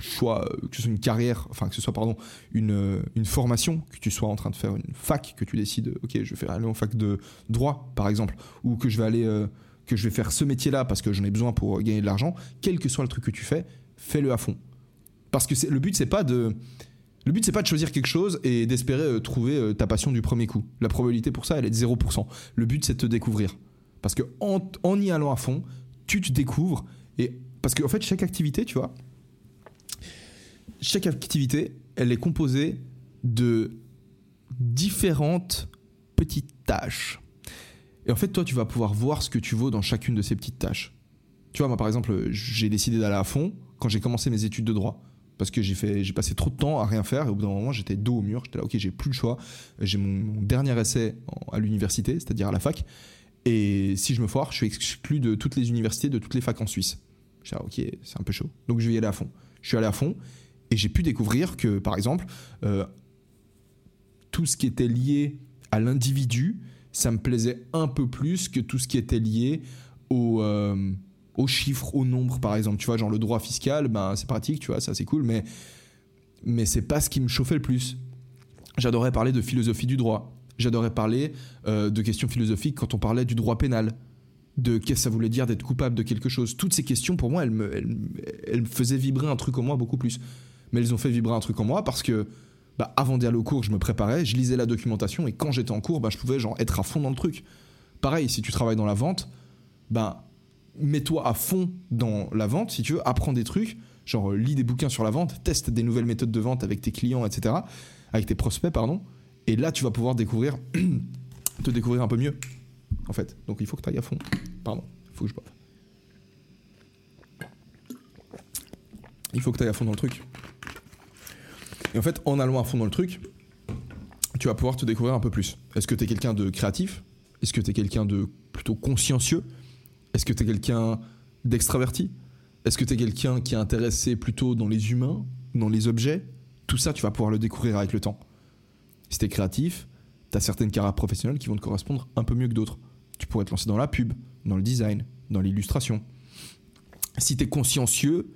choix, euh, que ce soit une carrière, enfin que ce soit pardon, une, euh, une formation, que tu sois en train de faire une fac, que tu décides, ok, je vais aller en fac de droit par exemple, ou que je vais aller que je vais faire ce métier-là parce que j'en ai besoin pour gagner de l'argent, quel que soit le truc que tu fais, fais-le à fond. Parce que le but, c'est pas de. Le but, c'est pas de choisir quelque chose et d'espérer euh, trouver euh, ta passion du premier coup. La probabilité pour ça, elle est de 0%. Le but, c'est de te découvrir. Parce que en, y allant à fond, tu te découvres. Et parce qu'en en fait, chaque activité, tu vois, chaque activité, elle est composée de différentes petites tâches. Et en fait, toi, tu vas pouvoir voir ce que tu vaux dans chacune de ces petites tâches. Tu vois, moi, par exemple, j'ai décidé d'aller à fond quand j'ai commencé mes études de droit. Parce que j'ai passé trop de temps à rien faire et au bout d'un moment, j'étais dos au mur. J'étais là, ok, j'ai plus le choix. J'ai mon, dernier essai à l'université, c'est-à-dire à la fac. Et si je me foire, je suis exclu de toutes les universités, de toutes les facs en Suisse. J'ai ok, c'est un peu chaud. Donc je vais y aller à fond. Je suis allé à fond et j'ai pu découvrir que, par exemple, euh, tout ce qui était lié à l'individu, ça me plaisait un peu plus que tout ce qui était lié au, euh, aux chiffres, aux nombres, par exemple. Tu vois, genre le droit fiscal, ben, c'est pratique, tu vois, ça c'est cool, mais, mais c'est pas ce qui me chauffait le plus. J'adorais parler de philosophie du droit. J'adorais parler euh, de questions philosophiques quand on parlait du droit pénal, de qu'est-ce que ça voulait dire d'être coupable de quelque chose. Toutes ces questions, pour moi, elles me, elles me faisaient vibrer un truc en moi beaucoup plus. Mais elles ont fait vibrer un truc en moi parce que bah, avant d'aller au cours, je me préparais, je lisais la documentation et quand j'étais en cours, bah, je pouvais genre être à fond dans le truc. Pareil, si tu travailles dans la vente, bah, mets-toi à fond dans la vente, si tu veux, apprends des trucs, genre lis des bouquins sur la vente, teste des nouvelles méthodes de vente avec tes clients, etc., avec tes prospects, pardon, et là tu vas pouvoir *clears throat* te découvrir un peu mieux, en fait. Donc il faut que tu ailles à fond. Pardon, il faut que je boive. Il faut que tu ailles à fond dans le truc. Et en fait, en allant à fond dans le truc, tu vas pouvoir te découvrir un peu plus. Est-ce que tu es quelqu'un de créatif? Est-ce que tu es quelqu'un de plutôt consciencieux? Est-ce que tu es quelqu'un d'extraverti? Est-ce que tu es quelqu'un qui est intéressé plutôt dans les humains, dans les objets? Tout ça, tu vas pouvoir le découvrir avec le temps. Si tu es créatif, tu as certaines carrières professionnelles qui vont te correspondre un peu mieux que d'autres. Tu pourrais te lancer dans la pub, dans le design, dans l'illustration. Si tu es consciencieux,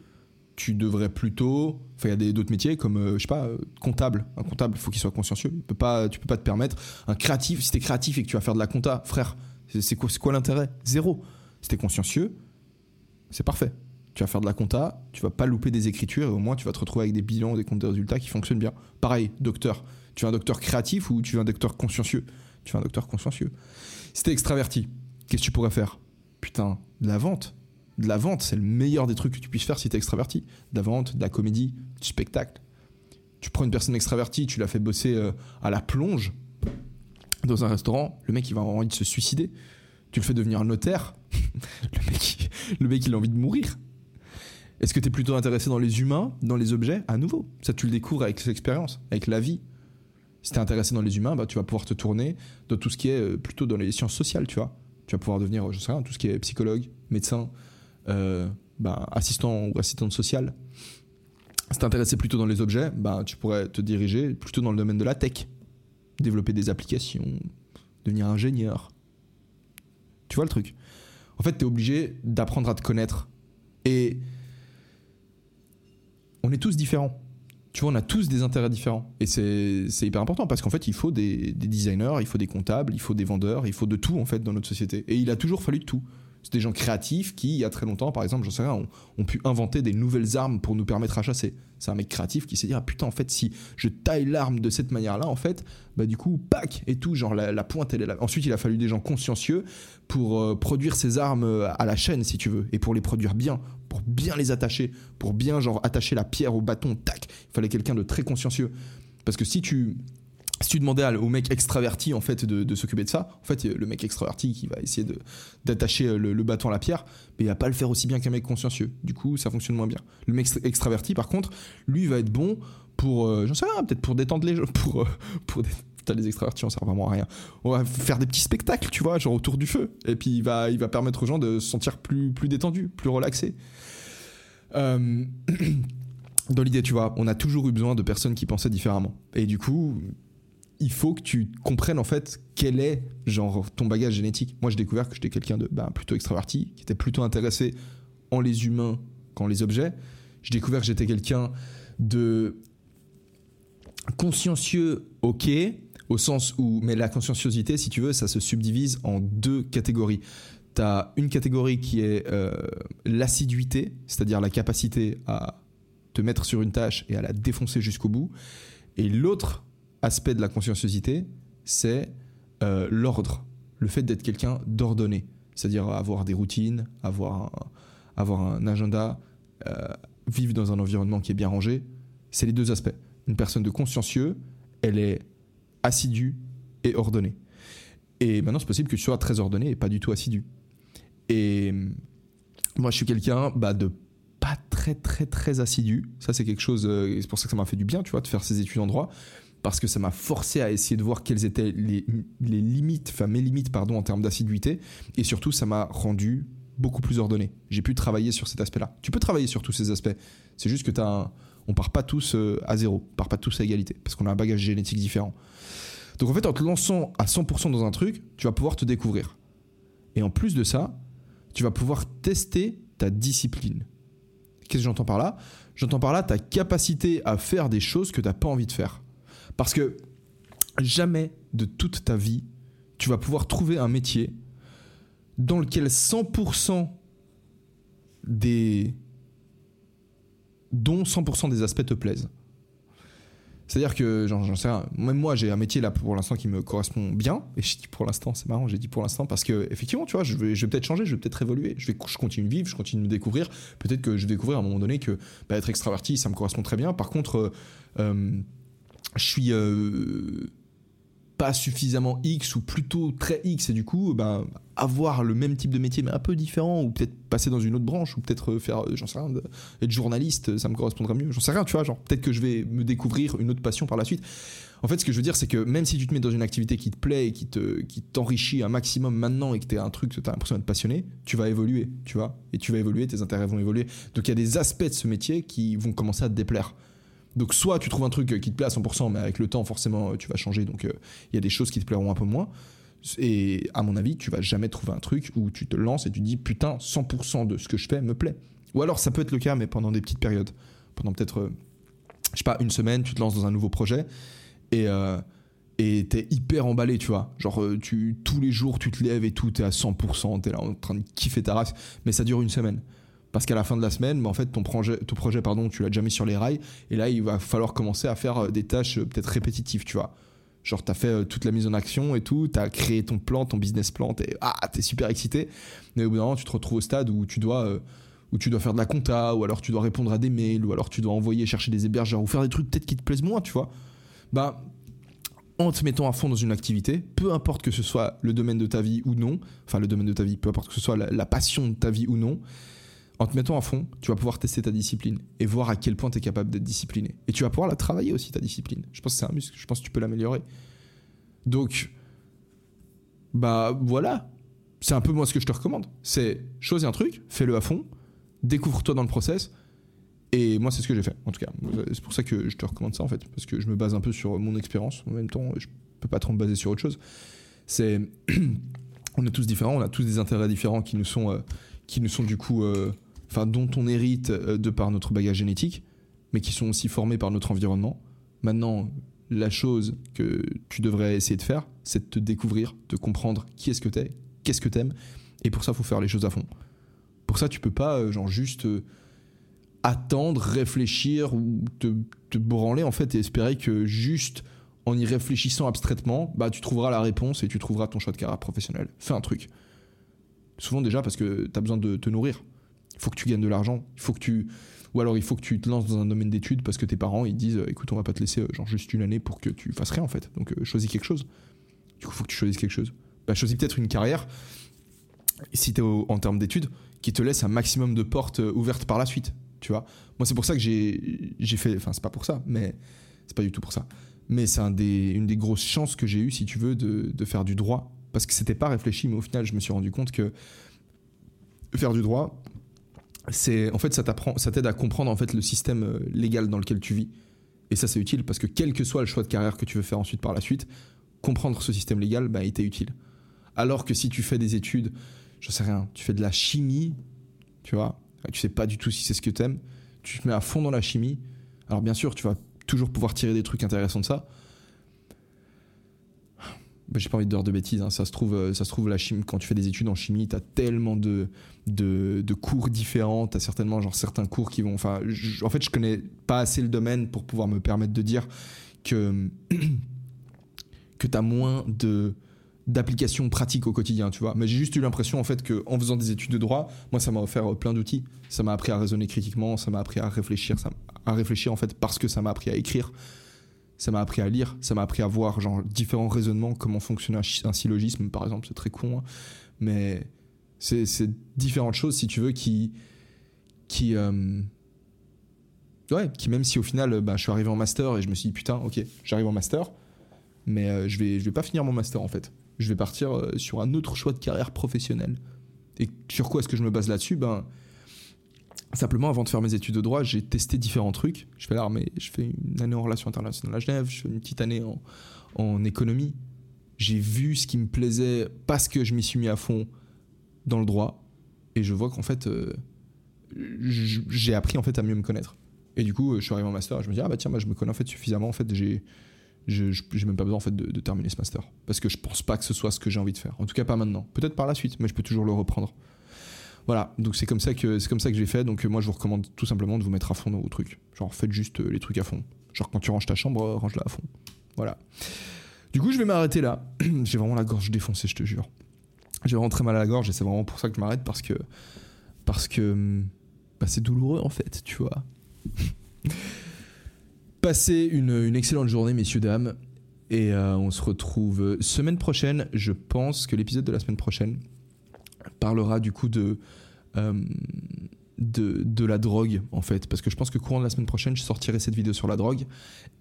tu devrais plutôt. Enfin, il y a d'autres métiers comme, euh, je sais pas, euh, comptable. Un comptable, il faut qu'il soit consciencieux. Il peut pas, tu peux pas te permettre. Un créatif, si t'es créatif et que tu vas faire de la compta, frère, c'est quoi, quoi l'intérêt? Zéro. Si t'es consciencieux, c'est parfait. Tu vas faire de la compta, tu vas pas louper des écritures et au moins tu vas te retrouver avec des bilans, des comptes de résultats qui fonctionnent bien. Pareil, docteur. Tu es un docteur créatif ou tu es un docteur consciencieux? Tu es un docteur consciencieux. Si t'es extraverti, qu'est-ce que tu pourrais faire? Putain, de la vente de la vente, c'est le meilleur des trucs que tu puisses faire si tu es extraverti. De la vente, de la comédie, du spectacle. Tu prends une personne extravertie, tu la fais bosser euh, à la plonge dans un restaurant, le mec il va avoir envie de se suicider. Tu le fais devenir notaire, *laughs* le, mec, le mec il a envie de mourir. Est-ce que tu es plutôt intéressé dans les humains, dans les objets À nouveau, ça tu le découvres avec l'expérience, avec la vie. Si tu es intéressé dans les humains, bah, tu vas pouvoir te tourner dans tout ce qui est euh, plutôt dans les sciences sociales, tu vois. Tu vas pouvoir devenir, je sais rien, tout ce qui est psychologue, médecin, euh, bah, assistant ou assistante sociale. Si t'intéressais plutôt dans les objets, bah, tu pourrais te diriger plutôt dans le domaine de la tech. Développer des applications, devenir ingénieur. Tu vois le truc? En fait, tu es obligé d'apprendre à te connaître. Et on est tous différents. Tu vois, on a tous des intérêts différents. Et c'est hyper important parce qu'en fait, il faut des, des, designers, il faut des comptables, il faut des vendeurs, il faut de tout en fait dans notre société. Et il a toujours fallu de tout. C'est des gens créatifs qui, il y a très longtemps, par exemple, j'en sais rien, ont, pu inventer des nouvelles armes pour nous permettre à chasser. C'est un mec créatif qui s'est dit, ah putain, en fait, si je taille l'arme de cette manière-là, en fait, bah du coup, pack et tout, genre la, pointe, elle est là. Ensuite, il a fallu des gens consciencieux pour euh, produire ces armes euh, à la chaîne, si tu veux, et pour les produire bien, pour bien les attacher, pour bien genre attacher la pierre au bâton, tac. Il fallait quelqu'un de très consciencieux. Parce que si tu si tu demandais au mec extraverti en fait de, s'occuper de ça, en fait le mec extraverti qui va essayer d'attacher le, bâton à la pierre, mais il va pas le faire aussi bien qu'un mec consciencieux. Du coup, ça fonctionne moins bien. Le mec extraverti, par contre, lui va être bon pour, euh, j'en sais rien, peut-être pour détendre les gens, *laughs* pour euh, pour les extravertis, on sert vraiment à rien. On va faire des petits spectacles, tu vois, genre autour du feu, et puis il va il va permettre aux gens de se sentir plus plus détendus, plus relaxés. Euh, *clears throat* dans l'idée, tu vois, on a toujours eu besoin de personnes qui pensaient différemment. Et du coup, il faut que tu comprennes en fait quel est genre ton bagage génétique. Moi, j'ai découvert que j'étais quelqu'un de bah, plutôt extraverti, qui était plutôt intéressé en les humains qu'en les objets. J'ai découvert que j'étais quelqu'un de consciencieux, ok, au sens où, mais la conscienciosité, si tu veux, ça se subdivise en deux catégories. Tu as une catégorie qui est euh, l'assiduité, c'est-à-dire la capacité à te mettre sur une tâche et à la défoncer jusqu'au bout. Et l'autre aspect de la conscienciosité, c'est euh, l'ordre, le fait d'être quelqu'un d'ordonné, c'est-à-dire avoir des routines, avoir un, avoir un agenda, euh, vivre dans un environnement qui est bien rangé. C'est les deux aspects. Une personne de consciencieux, elle est assidue et ordonnée. Et maintenant, c'est possible que tu sois très ordonné et pas du tout assidu. Et moi, je suis quelqu'un bah, de pas très, très, très assidu. Ça, c'est quelque chose, euh, c'est pour ça que ça m'a fait du bien, tu vois, de faire ces études en droit parce que ça m'a forcé à essayer de voir quelles étaient les, limites, enfin mes limites, pardon, en termes d'assiduité, et surtout ça m'a rendu beaucoup plus ordonné. J'ai pu travailler sur cet aspect-là. Tu peux travailler sur tous ces aspects. C'est juste que tu as on part pas tous euh, à zéro, on part pas tous à égalité, parce qu'on a un bagage génétique différent. Donc en fait, en te lançant à 100% dans un truc, tu vas pouvoir te découvrir. Et en plus de ça, tu vas pouvoir tester ta discipline. Qu'est-ce que j'entends par là? J'entends par là ta capacité à faire des choses que tu n'as pas envie de faire. Parce que jamais de toute ta vie, tu vas pouvoir trouver un métier dans lequel 100% des dont 100% des aspects te plaisent. C'est-à-dire que, j'en sais rien, même moi j'ai un métier là pour l'instant qui me correspond bien, et je dis pour l'instant, c'est marrant, j'ai dit pour l'instant parce que, effectivement, tu vois, je vais, peut-être changer, je vais peut-être évoluer, je, vais, je continue de vivre, je continue de découvrir, peut-être que je vais découvrir à un moment donné que bah, être extraverti, ça me correspond très bien. Par contre, euh, euh, je suis euh, pas suffisamment X ou plutôt très X et du coup ben avoir le même type de métier mais un peu différent ou peut-être passer dans une autre branche ou peut-être euh, faire j'en sais rien être journaliste ça me correspondra mieux. J'en sais rien tu vois genre peut-être que je vais me découvrir une autre passion par la suite. En fait ce que je veux dire c'est que même si tu te mets dans une activité qui te plaît et qui te qui t'enrichit un maximum maintenant et que tu as un truc que tu as l'impression d'être passionné tu vas évoluer tu vois et tu vas évoluer tes intérêts vont évoluer. Donc il y a des aspects de ce métier qui vont commencer à te déplaire donc soit tu trouves un truc qui te plaît à 100%, mais avec le temps forcément tu vas changer, donc euh, il y a des choses qui te plairont un peu moins. Et à mon avis, tu vas jamais trouver un truc où tu te lances et tu dis putain 100% de ce que je fais me plaît. Ou alors ça peut être le cas, mais pendant des petites périodes, pendant peut-être euh, je sais pas une semaine, tu te lances dans un nouveau projet et euh, et hyper emballé, tu vois. Genre, tu, tous les jours, tu te lèves et tout, t'es à 100%, t'es là en train de kiffer ta race, mais ça dure une semaine. Parce qu'à la fin de la semaine, bah, en fait, ton projet, ton projet pardon, tu l'as mis sur les rails. Et là, il va falloir commencer à faire euh, des tâches euh, peut-être répétitives, tu vois. Genre, tu as fait euh, toute la mise en action et tout, tu as créé ton plan, ton business plan, tu ah, es super excité. Mais au bout d'un moment, tu te retrouves au stade où tu dois. où tu dois faire de la compta, ou alors tu dois répondre à des mails, ou alors tu dois envoyer chercher des hébergeurs, ou faire des trucs peut-être qui te plaisent moins, tu vois. Bah, en te mettant à fond dans une activité, peu importe que ce soit le domaine de ta vie ou non, enfin le domaine de ta vie, peu importe que ce soit la passion de ta vie ou non, en te mettant à fond, tu vas pouvoir tester ta discipline et voir à quel point tu es capable d'être discipliné. Et tu vas pouvoir la travailler aussi, ta discipline. Je pense que c'est un muscle, je pense que tu peux l'améliorer. Donc, bah voilà. C'est un peu moi ce que je te recommande. C'est choisis un truc, fais-le à fond, découvre-toi dans le process. Et moi, c'est ce que j'ai fait, en tout cas. C'est pour ça que je te recommande ça, en fait. Parce que je me base un peu sur mon expérience. En même temps, je peux pas trop me baser sur autre chose. C'est. *clears throat* on est tous différents, on a tous des intérêts différents qui nous sont, euh, qui nous sont du coup. Euh, enfin dont on hérite euh, de par notre bagage génétique, mais qui sont aussi formés par notre environnement. Maintenant, la chose que tu devrais essayer de faire, c'est de te découvrir, de comprendre qui est-ce que t'es, qu'est-ce que t'aimes, et pour ça, il faut faire les choses à fond. Pour ça, tu peux pas, euh, genre, juste euh, attendre, réfléchir ou te, branler, en fait, et espérer que juste en y réfléchissant abstraitement, bah, tu trouveras la réponse et tu trouveras ton choix de carrière professionnel. Fais un truc. Souvent déjà parce que tu as besoin de te nourrir Il faut que tu gagnes de l'argent. Il faut que tu ou alors il faut que tu te lances dans un domaine d'études parce que tes parents ils disent écoute on va pas te laisser genre juste une année pour que tu fasses rien en fait. Donc choisis quelque chose. Du coup il faut que tu choisisses quelque chose. Bah, choisis peut-être une carrière si tu es en termes d'études qui te laisse un maximum de portes ouvertes par la suite. Tu vois Moi c'est pour ça que j'ai fait enfin c'est pas pour ça mais c'est pas du tout pour ça. Mais c'est une des grosses chances que j'ai eues, si tu veux, de, de faire du droit. Parce que c'était pas réfléchi, mais au final, je me suis rendu compte que faire du droit, c'est en fait ça t'apprend, ça t'aide à comprendre en fait le système euh, légal dans lequel tu vis. Et ça, c'est utile parce que quel que soit le choix de carrière que tu veux faire ensuite par la suite, comprendre ce système légal, bah, t'est utile. Alors que si tu fais des études, je sais rien, tu fais de la chimie, tu vois, tu sais pas du tout si c'est ce que t'aimes, tu te mets à fond dans la chimie. Alors bien sûr, tu vas toujours pouvoir tirer des trucs intéressants de ça. Bah, j'ai pas envie de dire de bêtises, hein. ça, se trouve, euh, ça se trouve, la chimie, quand tu fais des études en chimie, tu as tellement de, de, cours différents, tu as certainement genre, certains cours qui vont. En fait, je connais pas assez le domaine pour pouvoir me permettre de dire que, *clears throat* que tu as moins de d'applications pratiques au quotidien, tu vois. Mais j'ai juste eu l'impression en fait que faisant des études de droit, moi ça m'a offert plein d'outils. Ça m'a appris à raisonner critiquement, ça m'a appris à réfléchir, à réfléchir en fait parce que ça m'a appris à écrire, ça m'a appris à lire, ça m'a appris à voir genre différents raisonnements, comment fonctionne un, syllogisme par exemple, c'est très con, hein. mais c'est différentes choses si tu veux qui qui euh, ouais qui même si au final bah, je suis arrivé en master et je me suis dit putain ok j'arrive en master mais euh, je vais je vais pas finir mon master en fait. Je vais partir euh, sur un autre choix de carrière professionnelle. Et sur quoi est-ce que je me base là-dessus? Ben Simplement, avant de faire mes études de droit, j'ai testé différents trucs. Je fais l'armée, je fais une année en relations internationales à Genève, je fais une petite année en, économie. J'ai vu ce qui me plaisait parce que je m'y suis mis à fond dans le droit. Et je vois qu'en fait, euh, j'ai appris en fait à mieux me connaître. Et du coup, je suis arrivé en master et je me dis, ah bah tiens, bah, je me connais en fait suffisamment. En fait, j'ai j'ai même pas besoin en fait de, de, terminer ce master parce que je pense pas que ce soit ce que j'ai envie de faire. En tout cas, pas maintenant. Peut-être par la suite, mais je peux toujours le reprendre. Voilà, donc c'est comme ça que c'est comme ça que j'ai fait. Donc euh, moi, je vous recommande tout simplement de vous mettre à fond dans vos trucs. Genre faites juste euh, les trucs à fond. Genre quand tu ranges ta chambre, euh, range-la à fond. Voilà. Du coup, je vais m'arrêter là. *clears throat* j'ai vraiment la gorge défoncée, je te jure. J'ai vraiment très mal à la gorge et c'est vraiment pour ça que je m'arrête parce que parce que bah, c'est douloureux en fait, tu vois. *laughs* Passez une, une, excellente journée, messieurs dames, et on se retrouve semaine prochaine. Je pense que l'épisode de la semaine prochaine parlera du coup de, euh, de, de, la drogue en fait parce que je pense que courant de la semaine prochaine je sortirai cette vidéo sur la drogue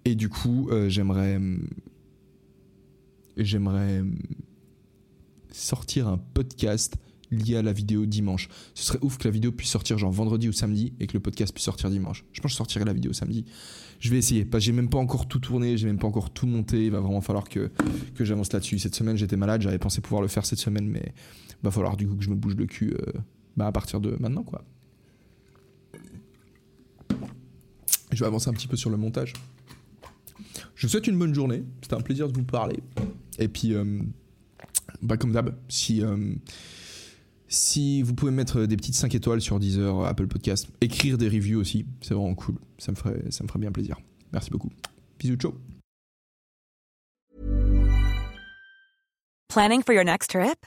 et du coup euh, j'aimerais j'aimerais sortir un podcast lié à la vidéo dimanche. Ce serait ouf que la vidéo puisse sortir genre vendredi ou samedi et que le podcast puisse sortir dimanche. Je pense que je sortirai la vidéo samedi. Je vais essayer j'ai même pas encore tout tourné, j'ai même pas encore tout monté. Il va vraiment falloir que, que j'avance là-dessus. Cette semaine j'étais malade, j'avais pensé pouvoir le faire cette semaine, mais va falloir du coup que je me bouge le cul euh, bah, à partir de maintenant quoi. Je vais avancer un petit peu sur le montage. Je vous souhaite une bonne journée. C'était un plaisir de vous parler. Et puis, euh, bah, comme d'hab, si, euh, si vous pouvez mettre des petites 5 étoiles sur Deezer, Apple Podcast, écrire des reviews aussi, c'est vraiment cool. Ça me ferait, ça me ferait bien plaisir. Merci beaucoup. Bisous, ciao. Planning for your next trip?